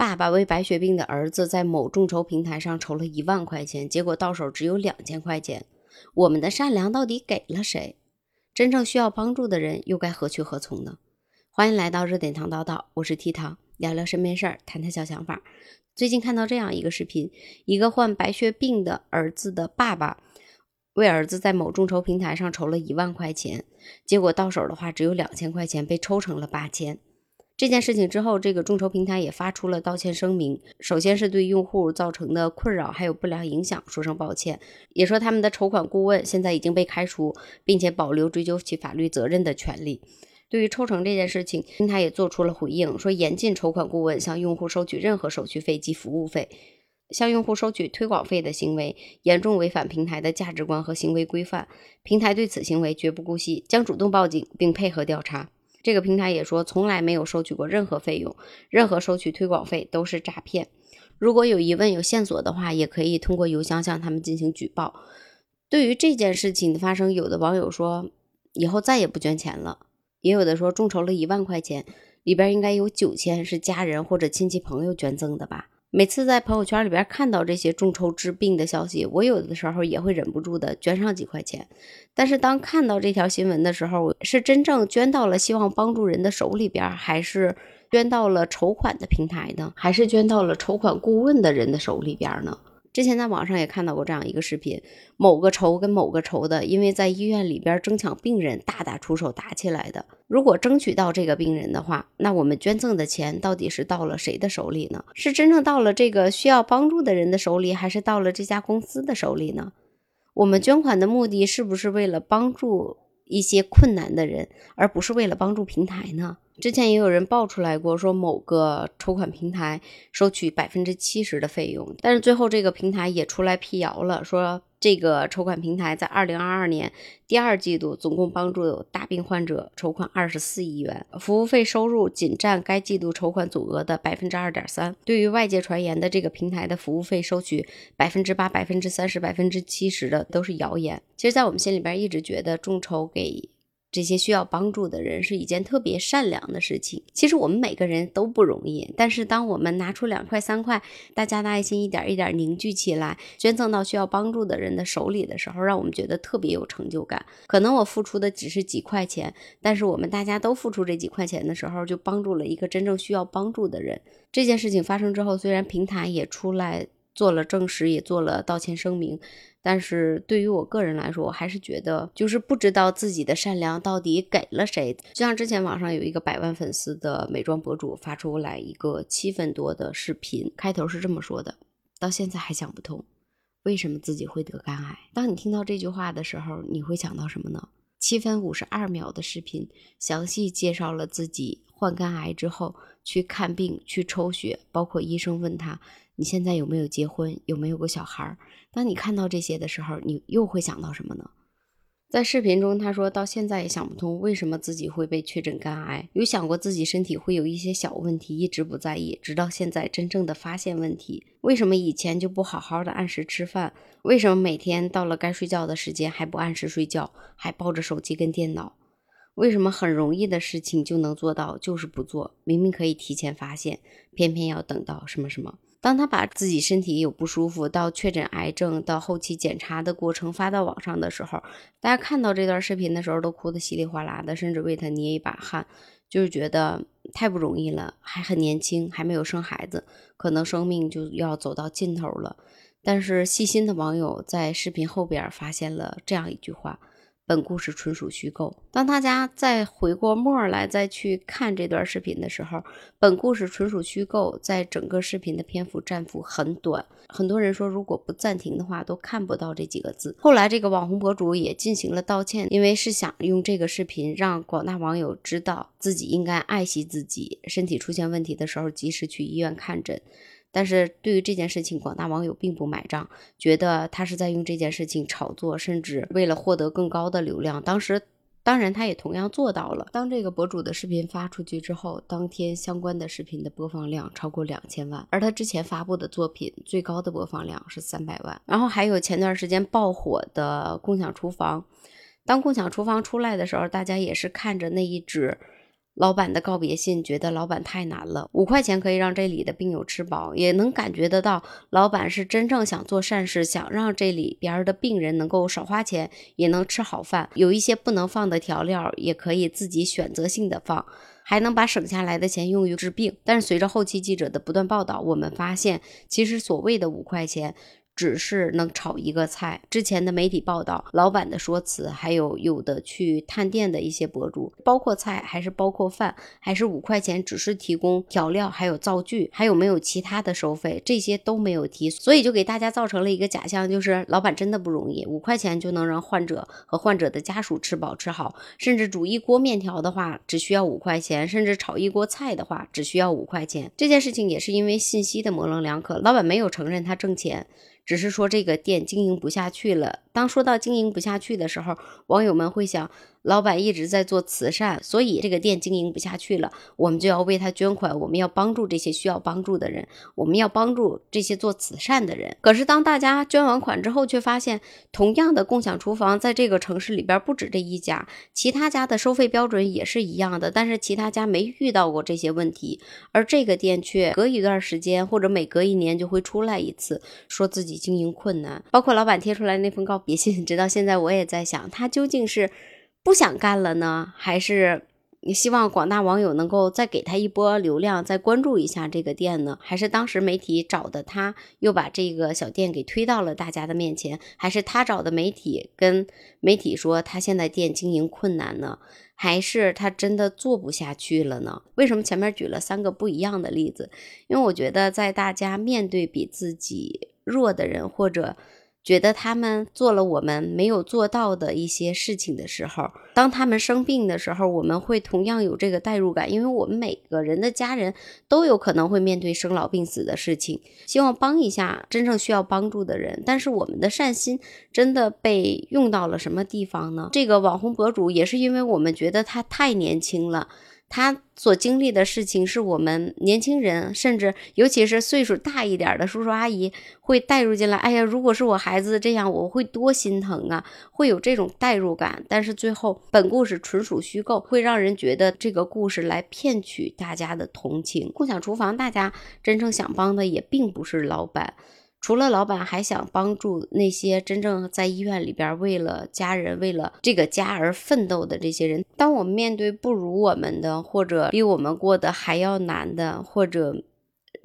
爸爸为白血病的儿子在某众筹平台上筹了一万块钱，结果到手只有两千块钱。我们的善良到底给了谁？真正需要帮助的人又该何去何从呢？欢迎来到热点糖叨叨，我是 T 糖，聊聊身边事儿，谈谈小想法。最近看到这样一个视频，一个患白血病的儿子的爸爸为儿子在某众筹平台上筹了一万块钱，结果到手的话只有两千块钱，被抽成了八千。这件事情之后，这个众筹平台也发出了道歉声明。首先是对用户造成的困扰还有不良影响说声抱歉，也说他们的筹款顾问现在已经被开除，并且保留追究其法律责任的权利。对于抽成这件事情，平台也做出了回应，说严禁筹款顾问向用户收取任何手续费及服务费，向用户收取推广费的行为严重违反平台的价值观和行为规范。平台对此行为绝不姑息，将主动报警并配合调查。这个平台也说，从来没有收取过任何费用，任何收取推广费都是诈骗。如果有疑问、有线索的话，也可以通过邮箱向他们进行举报。对于这件事情的发生，有的网友说以后再也不捐钱了，也有的说众筹了一万块钱，里边应该有九千是家人或者亲戚朋友捐赠的吧。每次在朋友圈里边看到这些众筹治病的消息，我有的时候也会忍不住的捐上几块钱。但是当看到这条新闻的时候，是真正捐到了希望帮助人的手里边，还是捐到了筹款的平台呢？还是捐到了筹款顾问的人的手里边呢？之前在网上也看到过这样一个视频，某个筹跟某个筹的，因为在医院里边争抢病人，大打出手打起来的。如果争取到这个病人的话，那我们捐赠的钱到底是到了谁的手里呢？是真正到了这个需要帮助的人的手里，还是到了这家公司的手里呢？我们捐款的目的是不是为了帮助一些困难的人，而不是为了帮助平台呢？之前也有人爆出来过，说某个筹款平台收取百分之七十的费用，但是最后这个平台也出来辟谣了，说这个筹款平台在二零二二年第二季度总共帮助有大病患者筹款二十四亿元，服务费收入仅占该季度筹款总额的百分之二点三。对于外界传言的这个平台的服务费收取百分之八、百分之三十、百分之七十的都是谣言。其实，在我们心里边一直觉得众筹给。这些需要帮助的人是一件特别善良的事情。其实我们每个人都不容易，但是当我们拿出两块三块，大家的爱心一点一点凝聚起来，捐赠到需要帮助的人的手里的时候，让我们觉得特别有成就感。可能我付出的只是几块钱，但是我们大家都付出这几块钱的时候，就帮助了一个真正需要帮助的人。这件事情发生之后，虽然平台也出来做了证实，也做了道歉声明。但是对于我个人来说，我还是觉得就是不知道自己的善良到底给了谁。就像之前网上有一个百万粉丝的美妆博主发出来一个七分多的视频，开头是这么说的：到现在还想不通，为什么自己会得肝癌。当你听到这句话的时候，你会想到什么呢？七分五十二秒的视频，详细介绍了自己患肝癌之后去看病、去抽血，包括医生问他。你现在有没有结婚？有没有个小孩儿？当你看到这些的时候，你又会想到什么呢？在视频中，他说到现在也想不通为什么自己会被确诊肝癌，有想过自己身体会有一些小问题，一直不在意，直到现在真正的发现问题。为什么以前就不好好的按时吃饭？为什么每天到了该睡觉的时间还不按时睡觉，还抱着手机跟电脑？为什么很容易的事情就能做到，就是不做？明明可以提前发现，偏偏要等到什么什么？当他把自己身体有不舒服，到确诊癌症，到后期检查的过程发到网上的时候，大家看到这段视频的时候都哭得稀里哗啦的，甚至为他捏一把汗，就是觉得太不容易了，还很年轻，还没有生孩子，可能生命就要走到尽头了。但是细心的网友在视频后边发现了这样一句话。本故事纯属虚构。当大家再回过墨来再去看这段视频的时候，本故事纯属虚构，在整个视频的篇幅占幅很短。很多人说，如果不暂停的话，都看不到这几个字。后来，这个网红博主也进行了道歉，因为是想用这个视频让广大网友知道自己应该爱惜自己，身体出现问题的时候及时去医院看诊。但是对于这件事情，广大网友并不买账，觉得他是在用这件事情炒作，甚至为了获得更高的流量。当时，当然他也同样做到了。当这个博主的视频发出去之后，当天相关的视频的播放量超过两千万，而他之前发布的作品最高的播放量是三百万。然后还有前段时间爆火的共享厨房，当共享厨房出来的时候，大家也是看着那一纸。老板的告别信，觉得老板太难了。五块钱可以让这里的病友吃饱，也能感觉得到老板是真正想做善事，想让这里边的病人能够少花钱，也能吃好饭。有一些不能放的调料，也可以自己选择性的放，还能把省下来的钱用于治病。但是随着后期记者的不断报道，我们发现，其实所谓的五块钱。只是能炒一个菜。之前的媒体报道，老板的说辞，还有有的去探店的一些博主，包括菜还是包括饭，还是五块钱，只是提供调料，还有灶具，还有没有其他的收费，这些都没有提，所以就给大家造成了一个假象，就是老板真的不容易，五块钱就能让患者和患者的家属吃饱吃好，甚至煮一锅面条的话只需要五块钱，甚至炒一锅菜的话只需要五块钱。这件事情也是因为信息的模棱两可，老板没有承认他挣钱。只是说这个店经营不下去了。当说到经营不下去的时候，网友们会想。老板一直在做慈善，所以这个店经营不下去了，我们就要为他捐款，我们要帮助这些需要帮助的人，我们要帮助这些做慈善的人。可是当大家捐完款之后，却发现同样的共享厨房在这个城市里边不止这一家，其他家的收费标准也是一样的，但是其他家没遇到过这些问题，而这个店却隔一段时间或者每隔一年就会出来一次，说自己经营困难。包括老板贴出来那封告别信，直到现在我也在想，他究竟是。不想干了呢，还是你希望广大网友能够再给他一波流量，再关注一下这个店呢？还是当时媒体找的他，又把这个小店给推到了大家的面前？还是他找的媒体跟媒体说他现在店经营困难呢？还是他真的做不下去了呢？为什么前面举了三个不一样的例子？因为我觉得在大家面对比自己弱的人或者。觉得他们做了我们没有做到的一些事情的时候，当他们生病的时候，我们会同样有这个代入感，因为我们每个人的家人都有可能会面对生老病死的事情，希望帮一下真正需要帮助的人。但是我们的善心真的被用到了什么地方呢？这个网红博主也是因为我们觉得他太年轻了。他所经历的事情是我们年轻人，甚至尤其是岁数大一点的叔叔阿姨会带入进来。哎呀，如果是我孩子这样，我会多心疼啊！会有这种代入感。但是最后，本故事纯属虚构，会让人觉得这个故事来骗取大家的同情。共享厨房，大家真正想帮的也并不是老板。除了老板，还想帮助那些真正在医院里边为了家人、为了这个家而奋斗的这些人。当我们面对不如我们的，或者比我们过得还要难的，或者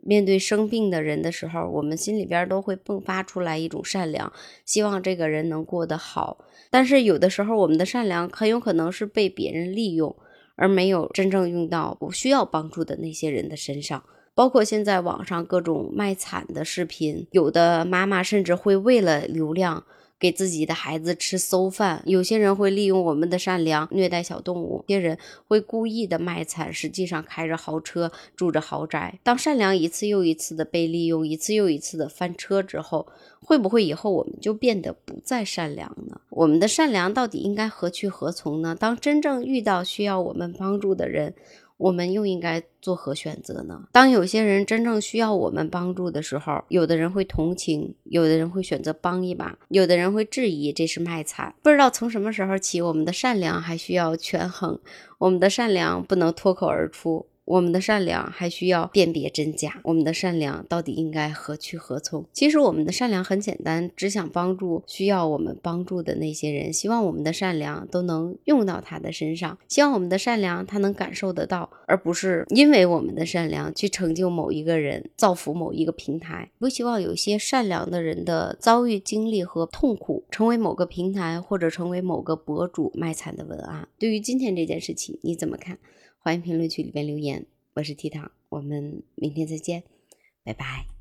面对生病的人的时候，我们心里边都会迸发出来一种善良，希望这个人能过得好。但是有的时候，我们的善良很有可能是被别人利用，而没有真正用到不需要帮助的那些人的身上。包括现在网上各种卖惨的视频，有的妈妈甚至会为了流量给自己的孩子吃馊饭。有些人会利用我们的善良虐待小动物，有些人会故意的卖惨，实际上开着豪车住着豪宅。当善良一次又一次的被利用，一次又一次的翻车之后，会不会以后我们就变得不再善良呢？我们的善良到底应该何去何从呢？当真正遇到需要我们帮助的人。我们又应该做何选择呢？当有些人真正需要我们帮助的时候，有的人会同情，有的人会选择帮一把，有的人会质疑这是卖惨。不知道从什么时候起，我们的善良还需要权衡，我们的善良不能脱口而出。我们的善良还需要辨别真假，我们的善良到底应该何去何从？其实我们的善良很简单，只想帮助需要我们帮助的那些人，希望我们的善良都能用到他的身上，希望我们的善良他能感受得到，而不是因为我们的善良去成就某一个人，造福某一个平台。不希望有些善良的人的遭遇、经历和痛苦成为某个平台或者成为某个博主卖惨的文案。对于今天这件事情，你怎么看？欢迎评论区里边留言，我是 T 糖，我们明天再见，拜拜。